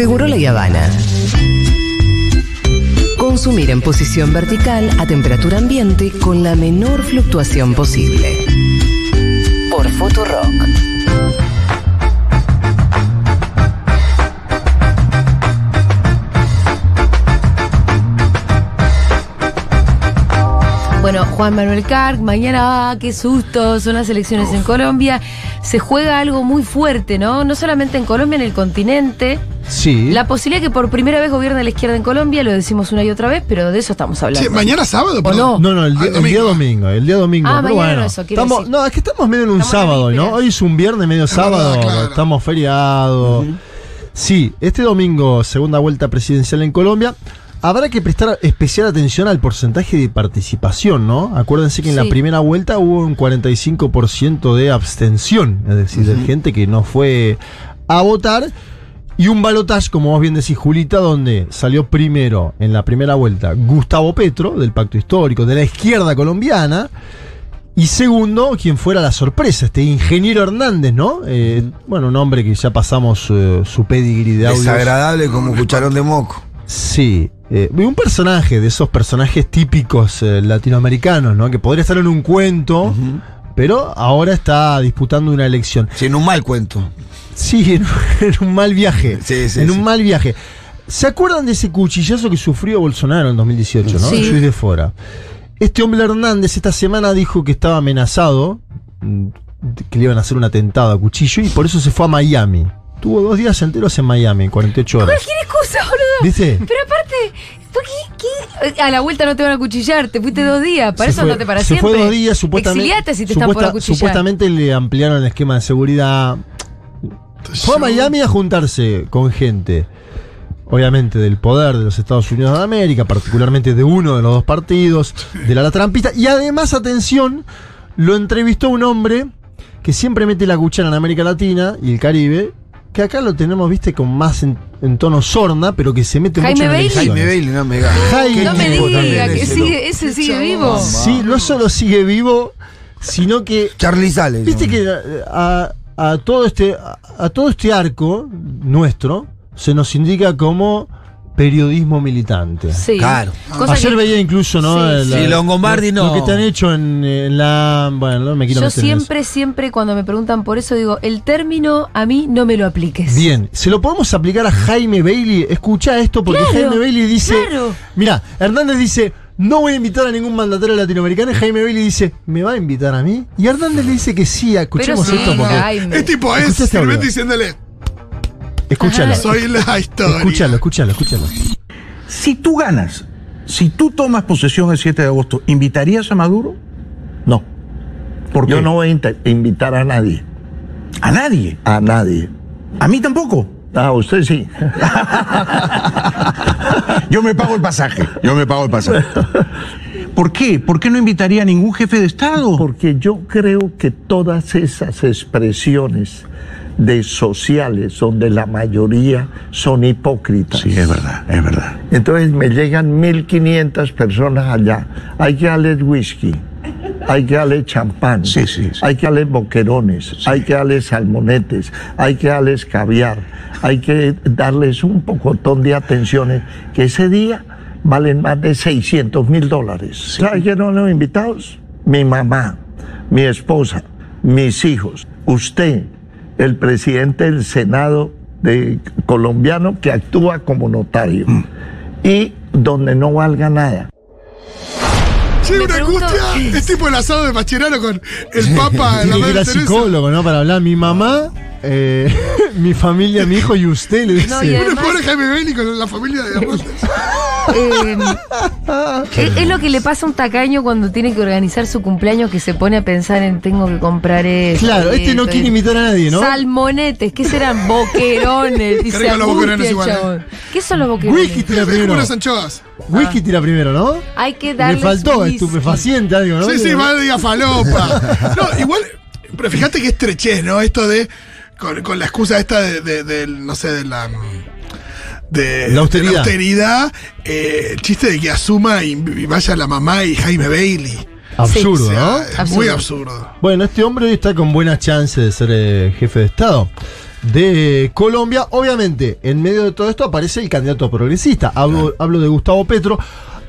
Seguro La Habana. Consumir en posición vertical a temperatura ambiente con la menor fluctuación posible. Por Futurock. Bueno, Juan Manuel Carg, mañana, ah, qué susto, son las elecciones en Colombia. Se juega algo muy fuerte, ¿no? No solamente en Colombia, en el continente. Sí. La posibilidad que por primera vez gobierne la izquierda en Colombia, lo decimos una y otra vez, pero de eso estamos hablando. Mañana sábado, ¿O perdón. no? No, no, el, Ah, día- el domingo. día domingo, el día domingo. Ah, pero mañana bueno, eso, quiero estamos, decir. no, es que estamos medio en un Estamos en sábado, ¿no? Hoy es un viernes medio sábado, verdad, claro. estamos feriados. Sí, este domingo, segunda vuelta presidencial en Colombia. Habrá que prestar especial atención al porcentaje de participación, ¿no? Acuérdense que en la primera vuelta hubo un 45% de abstención, es decir, de gente que no fue a votar. Y un balotaje, como vos bien decís, Julita, donde salió primero en la primera vuelta Gustavo Petro, del Pacto Histórico, de la izquierda colombiana. Y segundo, quien fuera la sorpresa, este ingeniero Hernández, ¿no? Eh, Bueno, un hombre que ya pasamos eh, su pedigree de audios. Desagradable como cucharón de moco. Sí, eh, un personaje de esos personajes típicos eh, latinoamericanos, ¿no? Que podría estar en un cuento, pero ahora está disputando una elección. Sí, en un mal cuento. Sí, en, en un mal viaje. Sí, sí, en sí. un mal viaje. ¿Se acuerdan de ese cuchillazo que sufrió Bolsonaro en 2018, no? Juiz de Fora. Este hombre Hernández esta semana dijo que estaba amenazado, mm, que le iban a hacer un atentado a cuchillo y por eso se fue a Miami. Tuvo dos días enteros en Miami, 48 horas. Cualquier excusa, boludo. ¿Viste? Pero aparte, ¿por qué, qué? A la vuelta no te van a cuchillar, te fuiste dos días, para Se eso fue- no te para se siempre. fue dos días, supuestamente. Exiliate si te están por acuchillar. Supuestamente le ampliaron el esquema de seguridad. Fue a Miami a juntarse con gente, obviamente del poder de los Estados Unidos de América, particularmente de uno de los dos partidos, de la, la trampista. Y además, atención, lo entrevistó un hombre que siempre mete la cuchara en América Latina y el Caribe, que acá lo tenemos, viste, con más en, en tono sorna, pero que se mete Jaime mucho en Bailey. Jaime Bailey, no me digas. Jaime No me diga que ese, sigue, ese sigue vivo. Sí, no solo sigue vivo, sino que Charlie Sales. Viste ¿no? que eh, a, a todo este a, a todo este arco nuestro se nos indica como periodismo militante. Sí. Claro. Cosa Ayer que veía incluso, ¿no? Sí, La- sí. Longobardi lo, no. Lo que te han hecho en, en la. Bueno, no me quiero Yo meter en eso. siempre, siempre cuando me preguntan por eso digo, el término a mí no me lo apliques. Bien, se lo podemos aplicar a Jaime Bailey. Escucha esto porque Claro, Jaime Bailey dice. claro. Mira, Hernández dice. No voy a invitar a ningún mandatario latinoamericano. Y Jaime Bailey dice, ¿me va a invitar a mí? Y Hernández le dice que sí. Escuchemos sí, esto porque. Jaime. Es tipo, es este diciéndole, Escúchalo. soy la historia. Escúchalo, escúchalo, escúchalo. Si tú ganas, si tú tomas posesión el 7 de agosto, ¿invitarías a Maduro? No, ¿Por qué? yo no voy a invitar a nadie. A nadie. A nadie. A mí tampoco. Ah, usted sí. Yo me pago el pasaje. Yo me pago el pasaje. ¿Por qué? ¿Por qué no invitaría a ningún jefe de Estado? Porque yo creo que todas esas expresiones de sociales donde la mayoría son hipócritas. Sí, es verdad, es verdad. Entonces me llegan 1.500 personas allá. Hay que darles whisky, hay que darles champán, Sí, sí, sí. hay que darles boquerones, hay que darles salmonetes, hay que darles caviar, hay que darles un pocotón de atenciones que ese día valen más de 600 mil dólares. ¿Sabe quién son los invitados? Mi mamá, mi esposa, mis hijos, usted, el presidente del Senado de, colombiano que actúa como notario y donde no valga nada. Me una pregunto- angustia. Es tipo el asado de Macherano con el Papa en la madre Teresa. psicólogo, ¿no? Para hablar. Mi mamá, eh, mi familia, mi hijo y usted le dice. No, y Uno además- pobre Jaime Bailey con la familia de. Eh, es, es lo que le pasa a un tacaño cuando tiene que organizar su cumpleaños que se pone a pensar en tengo que comprar esto. Claro, este no quiere esto. invitar a nadie, ¿no? Salmonetes, ¿qué serán? Boquerones. Qué rico los boquerones igual, ¿eh? chabón. ¿Qué son los boquerones? Whisky tira primero. unas anchoas. Whisky tira primero, ¿no? Hay que Le darle. faltó estupefaciente, algo, ¿no? Sí, sí, más diga falopa. No, igual, pero fíjate que estrechez, ¿no? Esto de, con, con la excusa esta de, de- del, no sé, de la... De, La austeridad. de la austeridad, eh, el chiste de que asuma y, y vaya la mamá y Jaime Bailey. Absurdo, ¿no? Absurdo. Muy absurdo. Bueno, este hombre hoy está con buenas chances de ser eh, jefe de Estado. de Colombia. Obviamente, en medio de todo esto aparece el candidato progresista. Hablo, hablo de Gustavo Petro.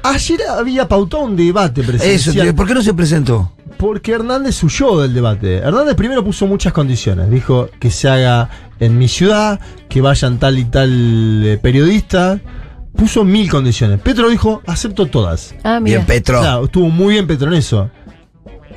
Ayer había pautado un debate Eso, presidencial. tío, ¿por qué no se presentó? Porque Hernández huyó del debate. Hernández primero puso muchas condiciones. Dijo que se haga en mi ciudad, que vayan tal y tal eh, periodista. Puso mil condiciones. Petro dijo, acepto todas. Ah, mira. Bien, Petro. Claro, estuvo muy bien Petro en eso.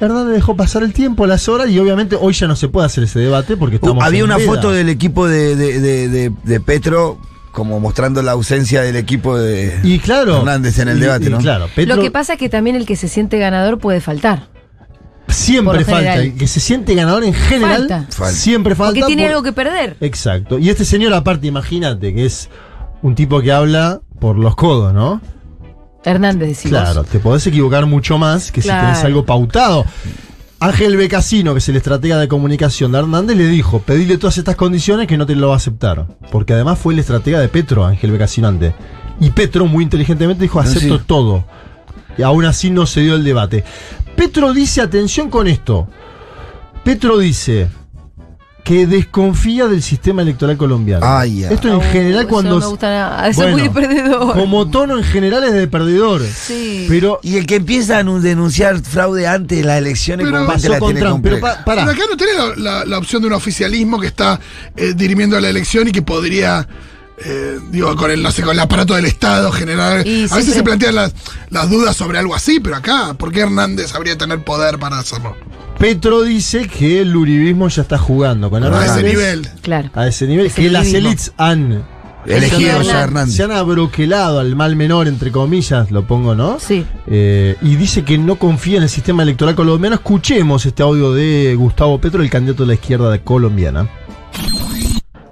Hernández dejó pasar el tiempo, las horas, y obviamente hoy ya no se puede hacer ese debate porque Uh, estamos había en una veda. foto del equipo de, de- de- de- de Petro como mostrando la ausencia del equipo de Y claro. Hernández en el y- debate, y ¿no? Claro, Petro Lo que pasa es que también el que se siente ganador puede faltar. Siempre falta. Que se siente ganador en general, Falta. Falta. siempre falta. Porque tiene por- algo que perder. Exacto. Y este señor, aparte, imagínate que es un tipo que habla por los codos, ¿no? Hernández, decimos. Claro, te podés equivocar mucho más que Claro. si tenés algo pautado. Ángel Becasino, que es el estratega de comunicación de Hernández, le dijo, pedile todas estas condiciones que no te lo va a aceptar. Porque además fue el estratega de Petro, Ángel Becasino antes. Y Petro muy inteligentemente dijo, Ah, acepto sí. todo. Y aún así no se dio el debate. Petro dice, atención con esto. Petro dice que desconfía del sistema electoral colombiano. Ay. Esto en Uh, general eso cuando... No me gusta nada. Eso Bueno, es muy perdedor. Como tono en general es de perdedor. Sí. Pero Y el que empieza a nu- denunciar fraude antes de las elecciones, Pero- pasó la con tiene Trump. Pero pa- pará. Pero acá no tenés la, la- la opción de un oficialismo que está eh, dirimiendo la elección y que podría, eh, digo, con el, no sé, con el aparato del Estado generar. Y a veces sí. se plantean las, las dudas sobre algo así, pero acá, ¿por qué Hernández habría de tener poder para hacerlo? Petro dice que el uribismo ya está jugando con A Hernández. ese nivel. Claro. A ese nivel. Es que las élites han. Elegido a Hernández. Se han abroquelado al mal menor, entre comillas, lo pongo, ¿no? Sí. Eh, y dice que no confía en el sistema electoral colombiano. Escuchemos este audio de Gustavo Petro, el candidato de la izquierda de colombiana.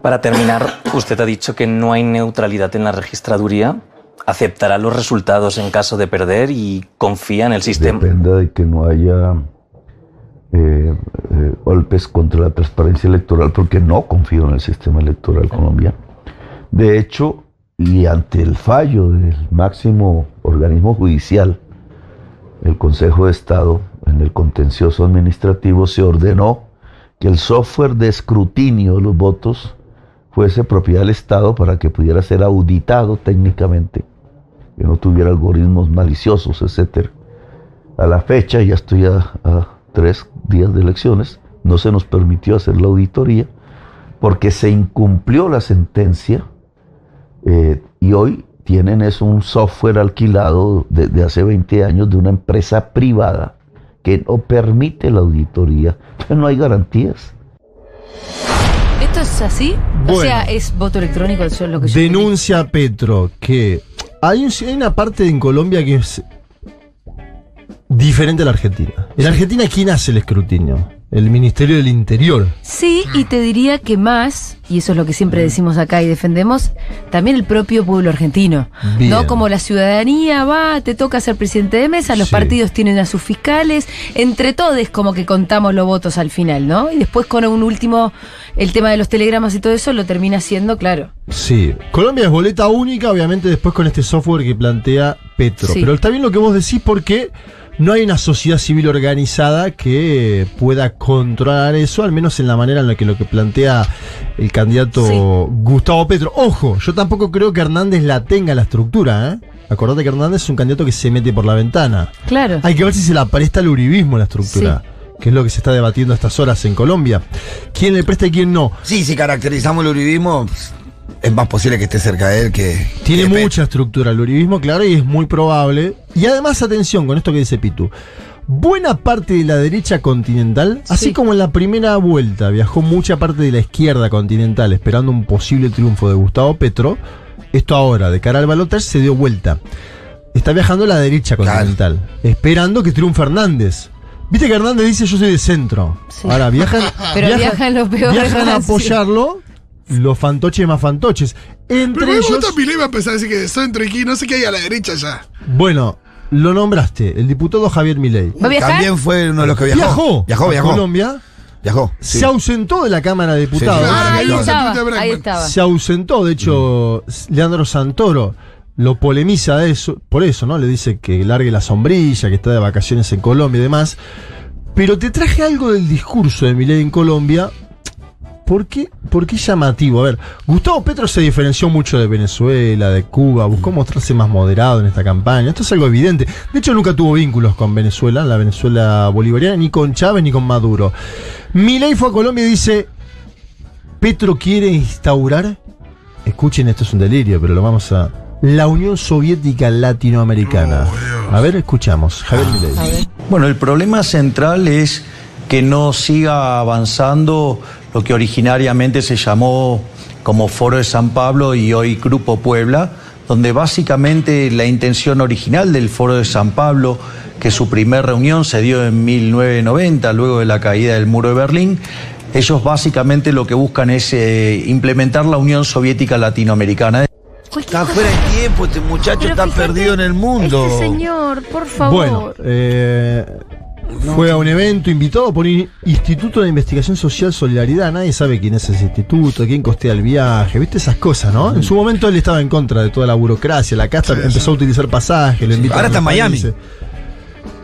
Para terminar, usted ha dicho que no hay neutralidad en la registraduría. ¿Aceptará los resultados en caso de perder y confía en el sistema? Depende de que no haya eh, eh, golpes contra la transparencia electoral, porque no confío en el sistema electoral colombiano. De hecho, y ante el fallo del máximo organismo judicial, el Consejo de Estado, en el contencioso administrativo, se ordenó que el software de escrutinio de los votos fuese propiedad del Estado para que pudiera ser auditado técnicamente, que no tuviera algoritmos maliciosos, etcétera. A la fecha, ya estoy a, tres días de elecciones, no se nos permitió hacer la auditoría porque se incumplió la sentencia eh, y hoy tienen es un software alquilado desde hace 20 años de una empresa privada que no permite la auditoría. No hay garantías. ¿Esto es así? O sea, es voto electrónico, eso es lo que yo Denuncia a Petro que hay, un- hay una parte en Colombia que es diferente a la Argentina. En Argentina, ¿quién hace el escrutinio? El Ministerio del Interior. Sí, y te diría que más, y eso es lo que siempre decimos acá y defendemos, también el propio pueblo argentino. Bien. ¿No? Como la ciudadanía va, te toca ser presidente de mesa, los Sí. partidos tienen a sus fiscales, entre todos como que contamos los votos al final, ¿no? Y después con un último, el tema de los telegramas y todo eso lo termina siendo, claro. Sí, Colombia es boleta única, obviamente después con este software que plantea Petro. Sí. Pero está bien lo que vos decís porque no hay una sociedad civil organizada que pueda controlar eso, al menos en la manera en la que lo que plantea el candidato Sí. Gustavo Petro. Ojo, yo tampoco creo que Hernández la tenga la estructura, ¿eh? Acordate que Hernández es un candidato que se mete por la ventana. Claro. Hay que ver si se la presta el uribismo la estructura. Que es lo que se está debatiendo a estas horas en Colombia. ¿Quién le presta y quién no? Sí, si caracterizamos el uribismo, pues, es más posible que esté cerca de él que. Tiene que Petro. mucha estructura el uribismo, claro, y es muy probable. Y además, atención con esto que dice Pitu. Buena parte de la derecha continental, así Sí. como en la primera vuelta viajó mucha parte de la izquierda continental esperando un posible triunfo de Gustavo Petro, esto ahora, de cara al balotaje, se dio vuelta. Está viajando la derecha Claro. continental, esperando que triunfe Hernández. Viste que Hernández dice yo soy de centro. Sí. Ahora viajan, Pero viajan los peores, viajan a sí. apoyarlo los fantoches más fantoches. Entre Pero ellos. Milei va a empezar a decir que de centro y que no sé qué hay a la derecha ya. Bueno, lo nombraste, el diputado Javier Milei. ¿Va a viajar? También fue uno de los que viajó. Viajó, Viajó, a viajó. Colombia, Viajó. sí. se ausentó de la Cámara de Diputados. Sí, Ah, ahí estaba, ahí estaba. Se ausentó, de hecho, Leandro Santoro lo polemiza de eso, por eso, ¿no? Le dice que largue la sombrilla, que está de vacaciones en Colombia y demás. Pero te traje algo del discurso de Milei en Colombia, ¿por qué, ¿por qué llamativo? A ver, Gustavo Petro se diferenció mucho de Venezuela, de Cuba, buscó mostrarse más moderado en esta campaña. Esto es algo evidente. De hecho, nunca tuvo vínculos con Venezuela, la Venezuela bolivariana, ni con Chávez ni con Maduro. Milei fue a Colombia y dice: Petro quiere instaurar, escuchen, esto es un delirio, pero lo vamos a. La Unión Soviética Latinoamericana. a ver, escuchamos. Javier Milei. Bueno, el problema central es que no siga avanzando lo que originariamente se llamó como Foro de San Pablo y hoy Grupo Puebla, donde básicamente la intención original del Foro de San Pablo, que su primera reunión se dio en 1990, luego de la caída del muro de Berlín, ellos básicamente lo que buscan es eh, implementar la Unión Soviética Latinoamericana. Está fuera de tiempo, este muchacho Pero está fíjate, perdido en el mundo. Este señor, por favor. Bueno, eh, fue a un evento invitado por el Instituto de Investigación Social Solidaridad. Nadie sabe quién es ese instituto, quién costea el viaje, viste esas cosas, ¿no? En su momento él estaba en contra de toda la burocracia, la casta empezó a utilizar pasajes, lo Ahora a está en Miami. países.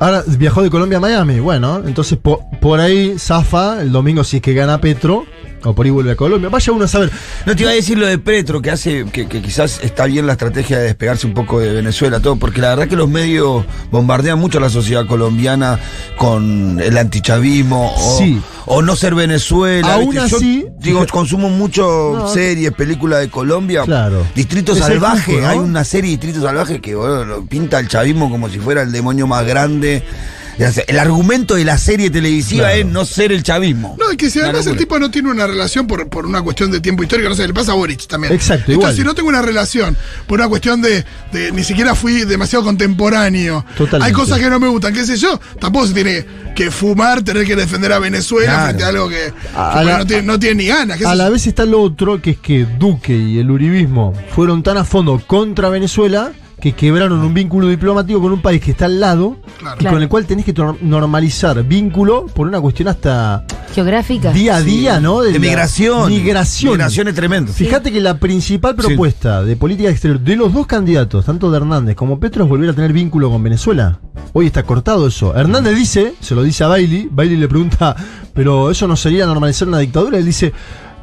Ahora viajó de Colombia a Miami. Bueno, entonces po- por ahí zafa el domingo si es que gana Petro, o por ahí vuelve a Colombia. Vaya uno a saber. No te iba a decir lo de Petro, que hace, que, que quizás está bien la estrategia de despegarse un poco de Venezuela, todo, porque la verdad que los medios bombardean mucho a la sociedad colombiana con el antichavismo o, Sí. o no ser Venezuela. Aún ¿viste? Yo, así- digo, consumo mucho No. series, películas de Colombia. Claro. Distrito Es Salvaje, hay una serie Distrito Salvaje que bueno, pinta el chavismo como si fuera el demonio más grande. El argumento de la serie televisiva Claro. es no ser el chavismo. No, y que si además el tipo no tiene una relación por, por una cuestión de tiempo histórico, no sé, le pasa a Boric también. Exacto, Entonces, igual. si no tengo una relación por una cuestión de, de ni siquiera fui demasiado contemporáneo, Totalmente. hay cosas que no me gustan, qué sé yo, tampoco se tiene que fumar, tener que defender a Venezuela Claro. frente a algo que, A que la- no, tiene, no tiene ni ganas. qué sé A la yo. vez está lo otro, que es que Duque y el uribismo fueron tan a fondo contra Venezuela que quebraron un vínculo diplomático con un país que está al lado Claro. y con el cual tenés que normalizar vínculo por una cuestión hasta Geográfica. día a día, ¿no? De migración. Migración. Migración es tremendo. Fíjate que la principal propuesta de política exterior de los dos candidatos, tanto de Hernández como Petro, es volver a tener vínculo con Venezuela. Hoy está cortado eso. Hernández dice, se lo dice a Bailey, Bailey le pregunta, pero eso no sería normalizar una dictadura. Él dice,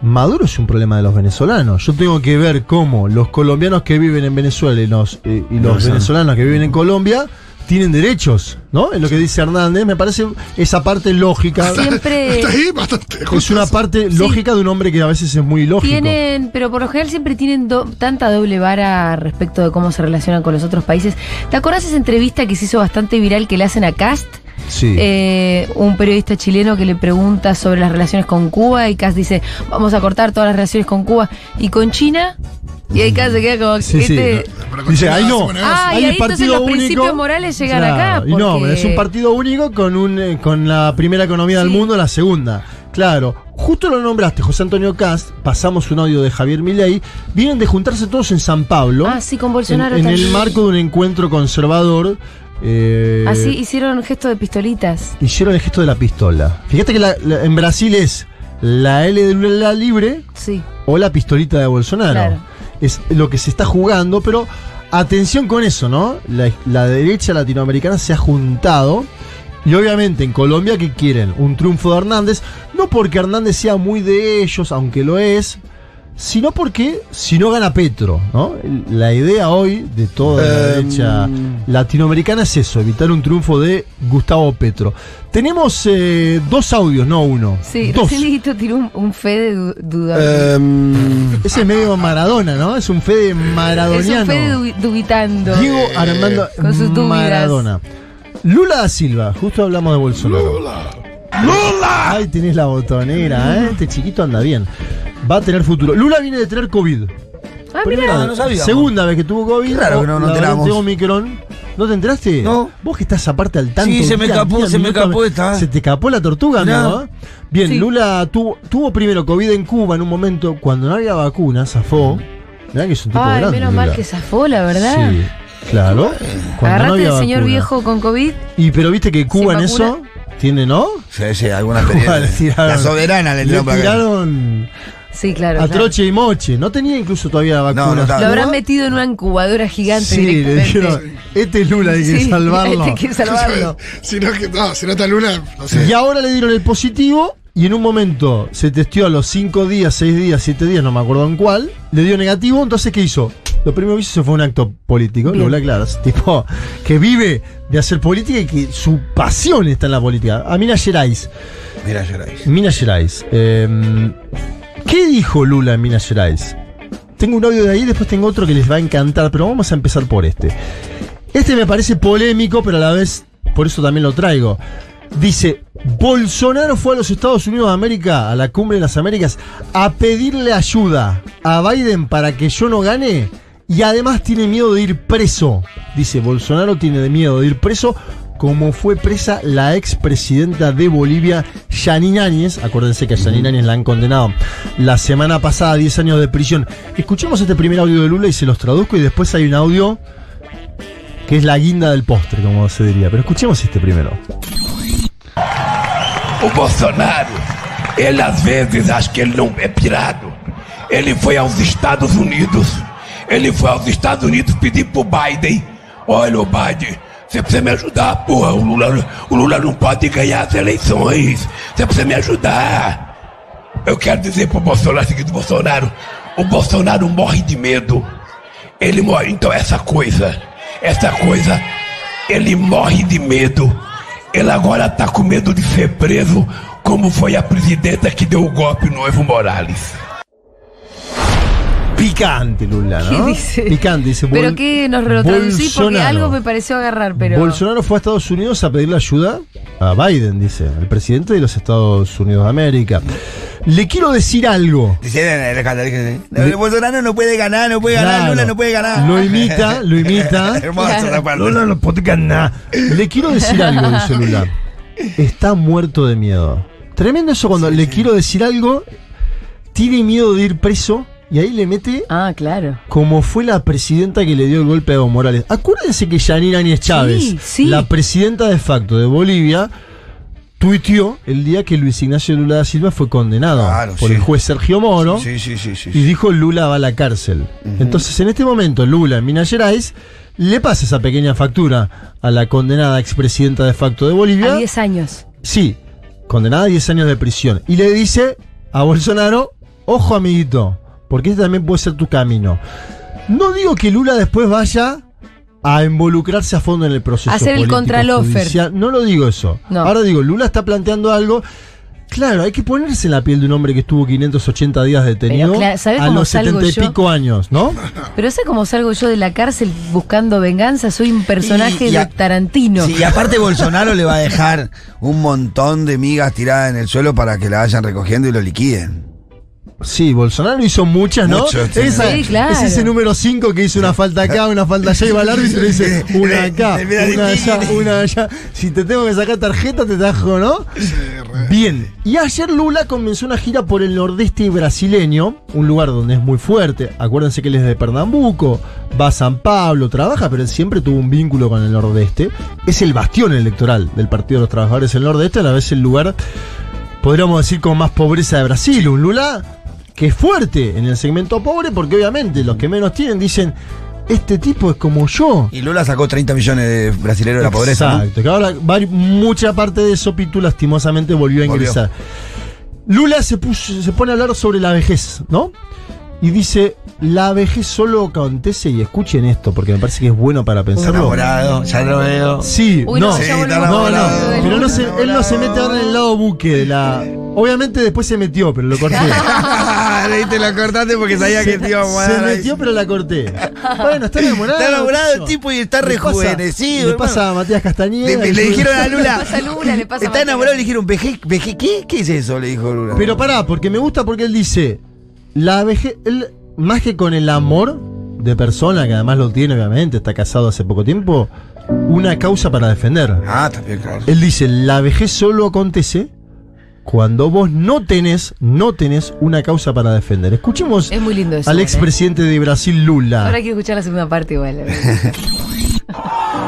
Maduro es un problema de los venezolanos. Yo tengo que ver cómo los colombianos que viven en Venezuela y los, eh, y los venezolanos que viven en Colombia tienen derechos, ¿no? Es lo que dice Hernández. Me parece esa parte lógica. Siempre Está ahí bastante. Es una parte lógica de un hombre que a veces es muy lógico. tienen, pero por lo general siempre tienen do- tanta doble vara respecto de cómo se relacionan con los otros países. ¿Te acordás esa entrevista que se hizo bastante viral que le hacen a Cast? Sí. Eh, un periodista chileno que le pregunta sobre las relaciones con Cuba y Cast dice, vamos a cortar todas las relaciones con Cuba y con China. Y ahí Cast se queda como, Sí, este, Dice, China ahí no. Ah, ahí un entonces partido los principios único. morales llegan Claro, acá. Y no, es un partido único con un eh, con la primera economía del mundo, la segunda. Claro, justo lo nombraste, José Antonio Cast, pasamos un audio de Javier Milei, vienen de juntarse todos en San Pablo. Ah, sí, con en, Bolsonaro en el marco de un encuentro conservador. Eh, Así hicieron gesto de pistolitas. hicieron el gesto de la pistola. Fíjate que la- la- en Brasil es la L de Lula libre Sí. o la pistolita de Bolsonaro. Claro. Es lo que se está jugando, pero atención con eso, ¿no? La, la derecha latinoamericana se ha juntado. Y obviamente en Colombia que quieren un triunfo de Hernández, no porque Hernández sea muy de ellos, aunque lo es, sino porque si no gana Petro, ¿no? La idea hoy de toda la Em. derecha latinoamericana es eso, evitar un triunfo de Gustavo Petro. Tenemos eh, dos audios, no uno. Sí, dos. recién tiró un, un fe de du- duda. Em, Ese es medio Maradona, ¿no? Es un Fede es maradoniano. un fe de du- dubitando. Diego Armando Con sus dudas. Maradona. Lula da Silva, justo hablamos de Bolsonaro. Lula. Ahí tenés la botonera, ¿eh? Este chiquito anda bien. Va a tener futuro. Lula viene de tener COVID. Ah, Primera- mira. no sabíamos. Segunda vez que tuvo COVID. Qué raro que no nos la enteramos. variante Omicron. ¿No te enteraste? No. Vos que estás aparte al tanto. Sí, se me día, escapó, día, se me minuto, escapó esta. Se te escapó la tortuga. ¿eh? Bien, Sí. Lula tuvo, tuvo primero COVID en Cuba en un momento cuando no había vacuna, zafó. Mirá que es un tipo Ay, grande. menos mal Lula. que zafó, la verdad. Sí, claro. Cuando no Agarrate había al señor vacuna. viejo con COVID. Y pero viste que Cuba en vacuna. eso tiene, ¿no? sí, sí, alguna Cuba le experiencia. tiraron- La soberana le Le tiraron para acá. tiraron Sí, claro. a claro. troche y moche. No tenía incluso todavía vacuna. No, no estaba. Lo habrán metido en una incubadora gigante Sí, le dijeron, este es Lula, hay que Sí, salvarlo. Hay que salvarlo. si no, que, no, si no está Lula, no sé. Y ahora le dieron el positivo y en un momento se testeó a los 5 días, 6 días, 7 días, no me acuerdo en cuál, le dio negativo, entonces ¿qué hizo? Lo primero que hizo fue un acto político, Bien. Lula, claro, tipo que vive de hacer política y que su pasión está en la política. A Minas Gerais. Mira, Gerais. Minas Gerais. eh, ¿Qué dijo Lula en Minas Gerais? Tengo un audio de ahí, después tengo otro que les va a encantar, pero vamos a empezar por este. Este me parece polémico, pero a la vez, por eso también lo traigo. Dice, Bolsonaro fue a los Estados Unidos de América, a la cumbre de las Américas, a pedirle ayuda a Biden para que yo no gane y además tiene miedo de ir preso. Dice, Bolsonaro tiene miedo de ir preso como fue presa la expresidenta de Bolivia, Yanine Áñez. Acuérdense que a Áñez la han condenado la semana pasada a 10 años de prisión. Escuchemos este primer audio de Lula y se los traduzco y después hay un audio que es la guinda del postre, como se diría. Pero escuchemos este primero. O Bolsonaro, ele às vezes acha que ele não é pirado. Ele foi aos Estados Unidos. Ele foi aos Estados Unidos pedir pro Biden: Olha, Biden, você precisa me ajudar, porra. O Lula, o Lula não pode ganhar as eleições. Você precisa me ajudar. Eu quero dizer pro Bolsonaro seguinte: Bolsonaro, o Bolsonaro morre de medo. Ele morre. Então, essa coisa, essa coisa, ele morre de medo. Ele agora tá com medo de ser preso, como foi a presidenta que deu o golpe no Evo Morales. Picante, Lula, ¿no? ¿Qué dice? Picante, dice. Pero Bol- que nos lo traducí porque algo me pareció agarrar, pero. Bolsonaro fue a Estados Unidos a pedirle ayuda a Biden, dice, el presidente de los Estados Unidos de América. Le quiero decir algo. Le- Bolsonaro no puede ganar, no puede ganar, Claro. Lula no puede ganar. Lo imita, lo imita. Hermoso. Lula no puede ganar. Le quiero decir algo, dice Lula. Está muerto de miedo. Tremendo eso cuando le quiero decir algo, tiene miedo de ir preso y ahí le mete Ah, claro. como fue la presidenta que le dio el golpe a Evo Morales. Acuérdense que Yanine Áñez Chávez, Sí, sí. la presidenta de facto de Bolivia, tuiteó el día que Luis Ignacio Lula da Silva fue condenado Claro, por sí. el juez Sergio Moro Sí, sí, sí, sí. y dijo Lula va a la cárcel. Entonces, en este momento, Lula en Minas Gerais le pasa esa pequeña factura a la condenada expresidenta de facto de Bolivia. A 10 años. Sí, condenada a 10 años de prisión. Y le dice a Bolsonaro, ojo amiguito, porque este también puede ser tu camino. No digo que Lula después vaya a involucrarse a fondo en el proceso. Hacer el contralofer. No lo digo eso. No. Ahora digo, Lula está planteando algo. Claro, hay que ponerse en la piel de un hombre que estuvo 580 días detenido Pero, claro, ¿sabe a los salgo 70 y yo? pico años, ¿no? Pero sé cómo salgo yo de la cárcel buscando venganza. Soy un personaje Y- y a- de Tarantino. Sí, y aparte Bolsonaro le va a dejar un montón de migas tiradas en el suelo para que la vayan recogiendo y lo liquiden. Sí, Bolsonaro hizo muchas, ¿no? Esa- Sí, claro. Es ese número 5 que hizo una falta acá, una falta allá y va al árbitro y le dice una acá, una de allá, una allá. Si te tengo que sacar tarjeta, te tajo, ¿no? Bien. Y ayer Lula comenzó una gira por el nordeste brasileño, un lugar donde es muy fuerte. Acuérdense que él es de Pernambuco, va a San Pablo, trabaja, pero él siempre tuvo un vínculo con el nordeste. Es el bastión electoral del Partido de los Trabajadores del Nordeste, a la vez el lugar podríamos decir, con más pobreza de Brasil. Un Lula que es fuerte en el segmento pobre, porque obviamente los que menos tienen dicen, este tipo es como yo. Y Lula sacó 30 millones de brasileños de la pobreza. ¿no? Exacto, que ahora mucha parte de eso, Pitu lastimosamente volvió a Volvió. ingresar. Lula se, puso- se pone a hablar sobre la vejez, ¿no? Y dice, la vejez solo acontece, y escuchen esto, porque me parece que es bueno para pensarlo. Enamorado, ya lo veo. Sí, Uy, no, no, Sí, no, pero no Lula. se, él no se mete ahora en el lado buque de la... Obviamente después se metió, pero lo corté. Ahí te lo cortaste porque sabía que te iba a Se mudar. ahí. metió, pero la corté. Bueno, está enamorado. Está enamorado el tipo y está rejuvenecido. Le pasa a Matías Castañeda. Le, y dijeron a Lula. Le pasa a Lula, le pasa a Está enamorado y le dijeron, ¿veje, veje qué? ¿Qué es eso? Le dijo Lula. Pero pará, porque me gusta porque él dice, la vejez, él, más que con el amor de persona, que además lo tiene obviamente, está casado hace poco tiempo, una causa para defender. Ah, también, claro. Él dice, la vejez solo acontece cuando vos no tenés, no tenés una causa para defender. Escuchemos Es muy lindo eso. al ¿eh? expresidente de Brasil, Lula. Ahora quiero escuchar la segunda parte igual.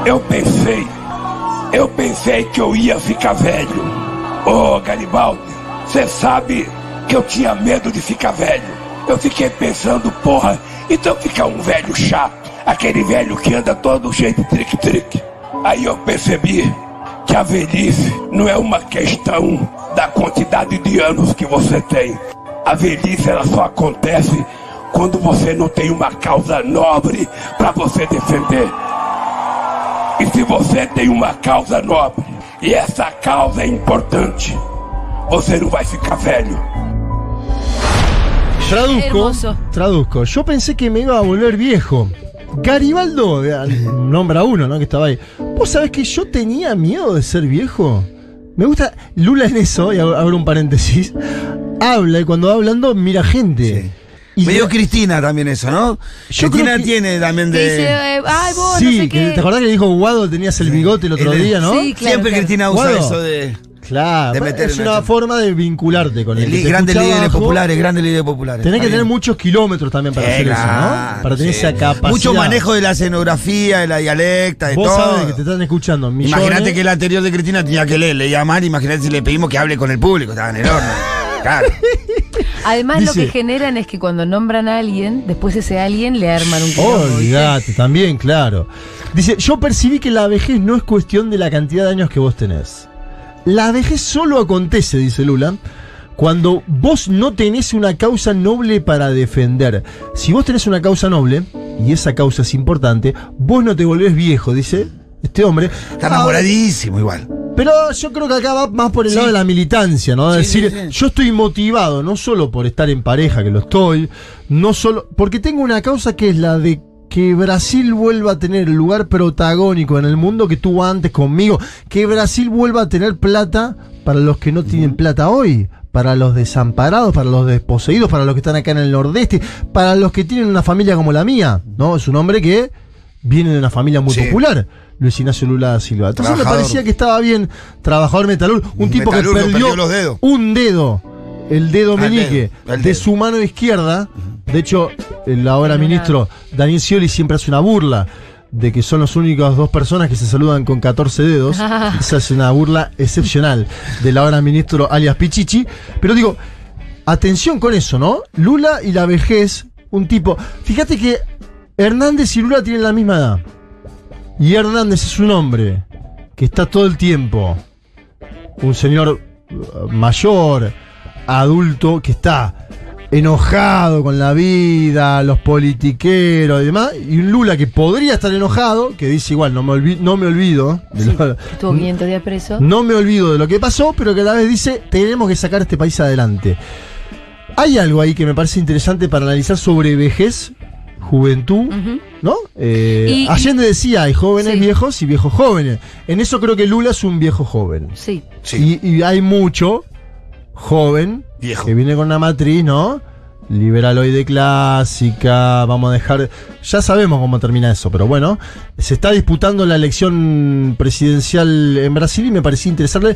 Eu pensei, eu pensei que eu ia ficar velho. Ô Garibaldi, você sabe que eu tinha medo de ficar velho. Eu fiquei pensando, porra, então ficar um velho chato, aquele velho que anda todo cheio de trick-trick. Aí eu percebi que a velhice não é uma questão da quantidade de anos que você tem. A velhice ela só acontece quando você não tem uma causa nobre para você defender. E se você tem uma causa nobre e essa causa é importante, você não vai ficar velho. Traduzco, Hermoso. traduzco. Yo pensé que me iba a volver viejo. Garibaldo, nombra uno, ¿no? Que estaba ahí. ¿Vos sabés que yo tenía miedo de ser viejo? Me gusta. Lula en eso, y abro un paréntesis. Habla y cuando va hablando mira gente. Y Medio Cristina también eso, ¿no? Yo Cristina creo que- tiene también de. dice, eh, ay, vos, no Sí, sé que, qué. ¿te acordás que le dijo Guado tenías el bigote el otro El- día, no? Sí, claro, Siempre claro. Cristina usa Guado. eso de. Claro, De meter es una forma de vincularte con el el grandes líderes abajo. populares, grandes líderes populares. Tenés que tener muchos kilómetros también para Eh, hacer eso, ¿no? Para tener sí. esa capacidad. Mucho manejo de la escenografía, de la dialecta, de Vos todo. sabés que te están escuchando. Imagínate que el anterior de Cristina tenía que leer, leía mal, imagínate si le pedimos que hable con el público, estaba en el horno. Claro. Además, lo que generan es que cuando nombran a alguien, después ese alguien le arman un. Olvídate, también, claro. Dice, yo percibí que la vejez no es cuestión de la cantidad de años que vos tenés. La vejez solo acontece, dice Lula, cuando vos no tenés una causa noble para defender. Si vos tenés una causa noble, y esa causa es importante, vos no te volvés viejo, dice este hombre. Está enamoradísimo igual. pero yo creo que acá va más por el lado de la militancia, ¿no? Es Sí, decir, sí. yo estoy motivado no solo por estar en pareja, que lo estoy, no solo. Porque tengo una causa que es la de que Brasil vuelva a tener el lugar protagónico en el mundo que tuvo antes conmigo. Que Brasil vuelva a tener plata para los que no tienen plata hoy. Para los desamparados, para los desposeídos, para los que están acá en el nordeste, para los que tienen una familia como la mía, ¿no? Es un hombre que viene de una familia muy Sí. popular, Luis Ignacio Lula da Silva. Entonces me Trabajador. parecía que estaba bien, trabajador metalúrgico, un tipo que perdió, perdió los dedos. un dedo, el dedo Ah, el meñique, dedo, el de su mano izquierda. De hecho, el ahora ministro Daniel Scioli siempre hace una burla de que son las únicas dos personas que se saludan con 14 dedos. Esa es una burla excepcional del ahora ministro alias Pichichi. Pero digo, atención con eso, ¿no? Lula y la vejez, un tipo. Fíjate que Hernández y Lula tienen la misma edad. Y Hernández es un hombre que está todo el tiempo, un señor uh, mayor, adulto, que está enojado con la vida, los politiqueros y demás, y un Lula que podría estar enojado, que dice igual, no me, olvi- no me olvido, de lo- Estuvo 500 días preso. no me olvido de lo que pasó, pero que a la vez dice, tenemos que sacar este país adelante. Hay algo ahí que me parece interesante para analizar sobre vejez, juventud. ¿no? Eh, Y- Allende decía, hay jóvenes Sí. viejos y viejos jóvenes. En eso creo que Lula es un viejo joven. Sí. Sí. Y, y hay mucho joven Viejo. que viene con una matriz, ¿no? Liberaloide clásica, vamos a dejar. Ya sabemos cómo termina eso, pero bueno, se está disputando la elección presidencial en Brasil y me parecía interesante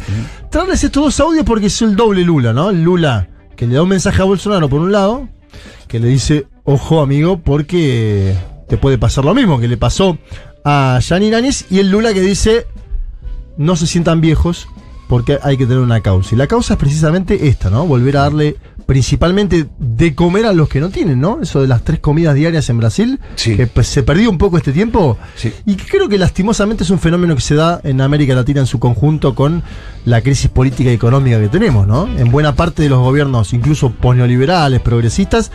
traerles estos dos audios porque es el doble Lula, ¿no? El Lula que le da un mensaje a Bolsonaro por un lado, que le dice, ojo amigo, porque te puede pasar lo mismo que le pasó a Áñez, y el Lula que dice, no se sientan viejos porque hay que tener una causa. Y la causa es precisamente esta, ¿no? Volver a darle principalmente de comer a los que no tienen, ¿no? Eso de las tres comidas diarias en Brasil, Sí. que pues, se perdió un poco este tiempo. Sí. Y creo que lastimosamente es un fenómeno que se da en América Latina en su conjunto con la crisis política y económica que tenemos, ¿no? En buena parte de los gobiernos, incluso neoliberales, progresistas,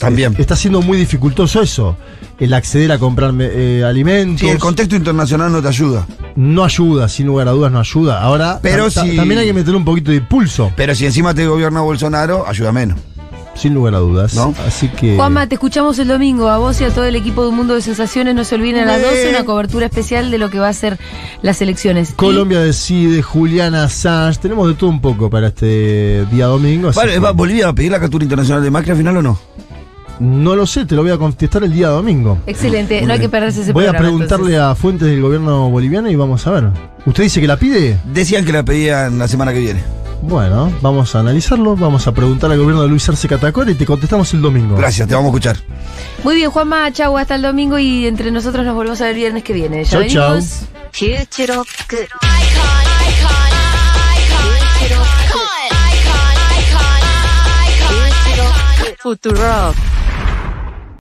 También. está siendo muy dificultoso eso. El acceder a comprar eh, alimentos. Sí, el contexto internacional no te ayuda. no ayuda, sin lugar a dudas no ayuda. Ahora, Pero si- también hay que meter un poquito de impulso, Pero si encima te gobierna Bolsonaro, ayuda menos. sin lugar a dudas. ¿No? Así que. Juanma, te escuchamos el domingo. A vos y a todo el equipo de Un Mundo de Sensaciones. No se olviden a las Me- 12 una cobertura especial de lo que va a ser las elecciones. Y- Colombia decide, Juliana Assange, tenemos de todo un poco para este día domingo. Vale, que ¿Bolivia va a pedir la captura internacional de Macri al final o no? No lo sé, te lo voy a contestar el día domingo. Excelente, no hay que perderse ese Voy a preguntarle a fuentes del gobierno boliviano y vamos a ver. ¿Usted dice que la pide? Decían que la pedían la semana que viene. Bueno, vamos a analizarlo, vamos a preguntar al gobierno de Luis Arce Catacora y te contestamos el domingo. Gracias, te vamos a escuchar. Muy bien, Juanma, chau, hasta el domingo y entre nosotros nos volvemos a ver el viernes que viene. Ya chau, venimos. Chau. Futurock.